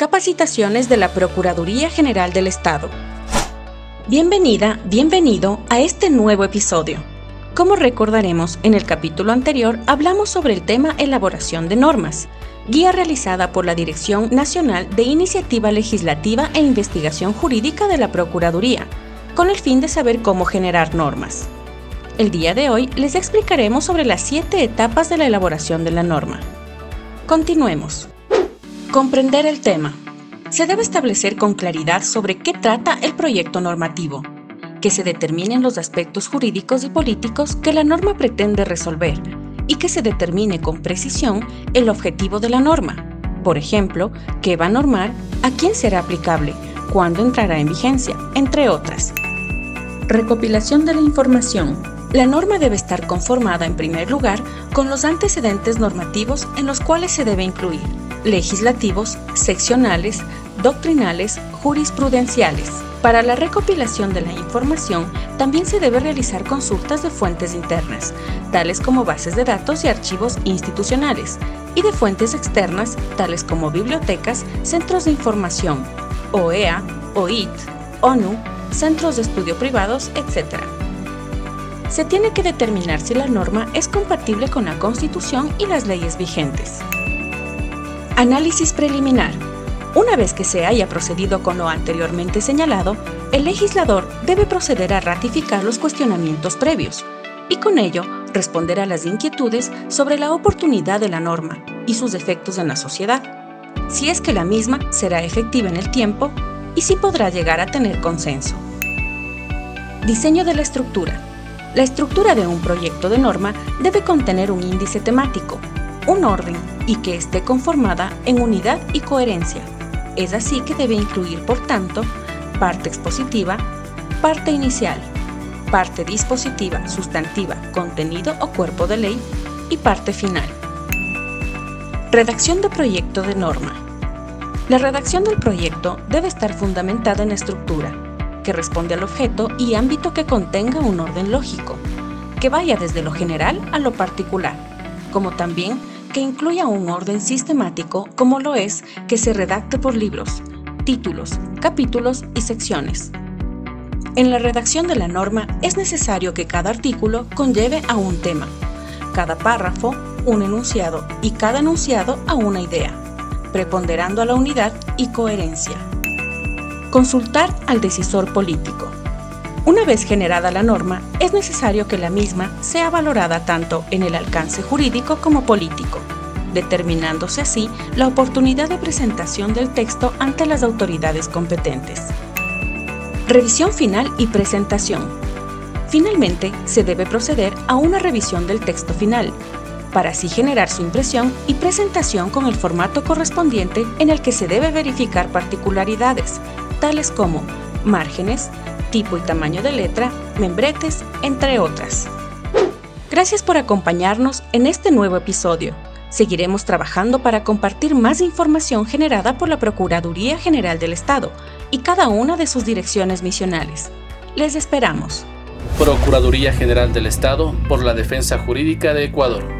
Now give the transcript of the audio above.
Capacitaciones de la Procuraduría General del Estado. Bienvenida, bienvenido a este nuevo episodio. Como recordaremos, en el capítulo anterior hablamos sobre el tema elaboración de normas, guía realizada por la Dirección Nacional de Iniciativa Legislativa e Investigación Jurídica de la Procuraduría, con el fin de saber cómo generar normas. El día de hoy les explicaremos sobre las siete etapas de la elaboración de la norma. Continuemos. Comprender el tema. Se debe establecer con claridad sobre qué trata el proyecto normativo, que se determinen los aspectos jurídicos y políticos que la norma pretende resolver y que se determine con precisión el objetivo de la norma. Por ejemplo, qué va a normar, a quién será aplicable, cuándo entrará en vigencia, entre otras. Recopilación de la información la norma debe estar conformada, en primer lugar, con los antecedentes normativos en los cuales se debe incluir legislativos, seccionales, doctrinales, jurisprudenciales. Para la recopilación de la información también se debe realizar consultas de fuentes internas, tales como bases de datos y archivos institucionales, y de fuentes externas, tales como bibliotecas, centros de información, OEA, OIT, ONU, centros de estudio privados, etc se tiene que determinar si la norma es compatible con la Constitución y las leyes vigentes. Análisis preliminar. Una vez que se haya procedido con lo anteriormente señalado, el legislador debe proceder a ratificar los cuestionamientos previos y con ello responder a las inquietudes sobre la oportunidad de la norma y sus efectos en la sociedad, si es que la misma será efectiva en el tiempo y si podrá llegar a tener consenso. Diseño de la estructura. La estructura de un proyecto de norma debe contener un índice temático, un orden y que esté conformada en unidad y coherencia. Es así que debe incluir, por tanto, parte expositiva, parte inicial, parte dispositiva, sustantiva, contenido o cuerpo de ley y parte final. Redacción de proyecto de norma. La redacción del proyecto debe estar fundamentada en estructura, que responde al objeto y ámbito que contenga un orden lógico, que vaya desde lo general a lo particular, como también que incluya un orden sistemático como lo es que se redacte por libros, títulos, capítulos y secciones. En la redacción de la norma es necesario que cada artículo conlleve a un tema, cada párrafo un enunciado y cada enunciado a una idea, preponderando a la unidad y coherencia. Consultar al decisor político. Una vez generada la norma, es necesario que la misma sea valorada tanto en el alcance jurídico como político, determinándose así la oportunidad de presentación del texto ante las autoridades competentes. Revisión final y presentación. Finalmente, se debe proceder a una revisión del texto final, para así generar su impresión y presentación con el formato correspondiente en el que se debe verificar particularidades, tales como márgenes, tipo y tamaño de letra, membretes, entre otras. Gracias por acompañarnos en este nuevo episodio. Seguiremos trabajando para compartir más información generada por la Procuraduría General del Estado y cada una de sus direcciones misionales. Les esperamos. Procuraduría General del Estado por la Defensa Jurídica de Ecuador.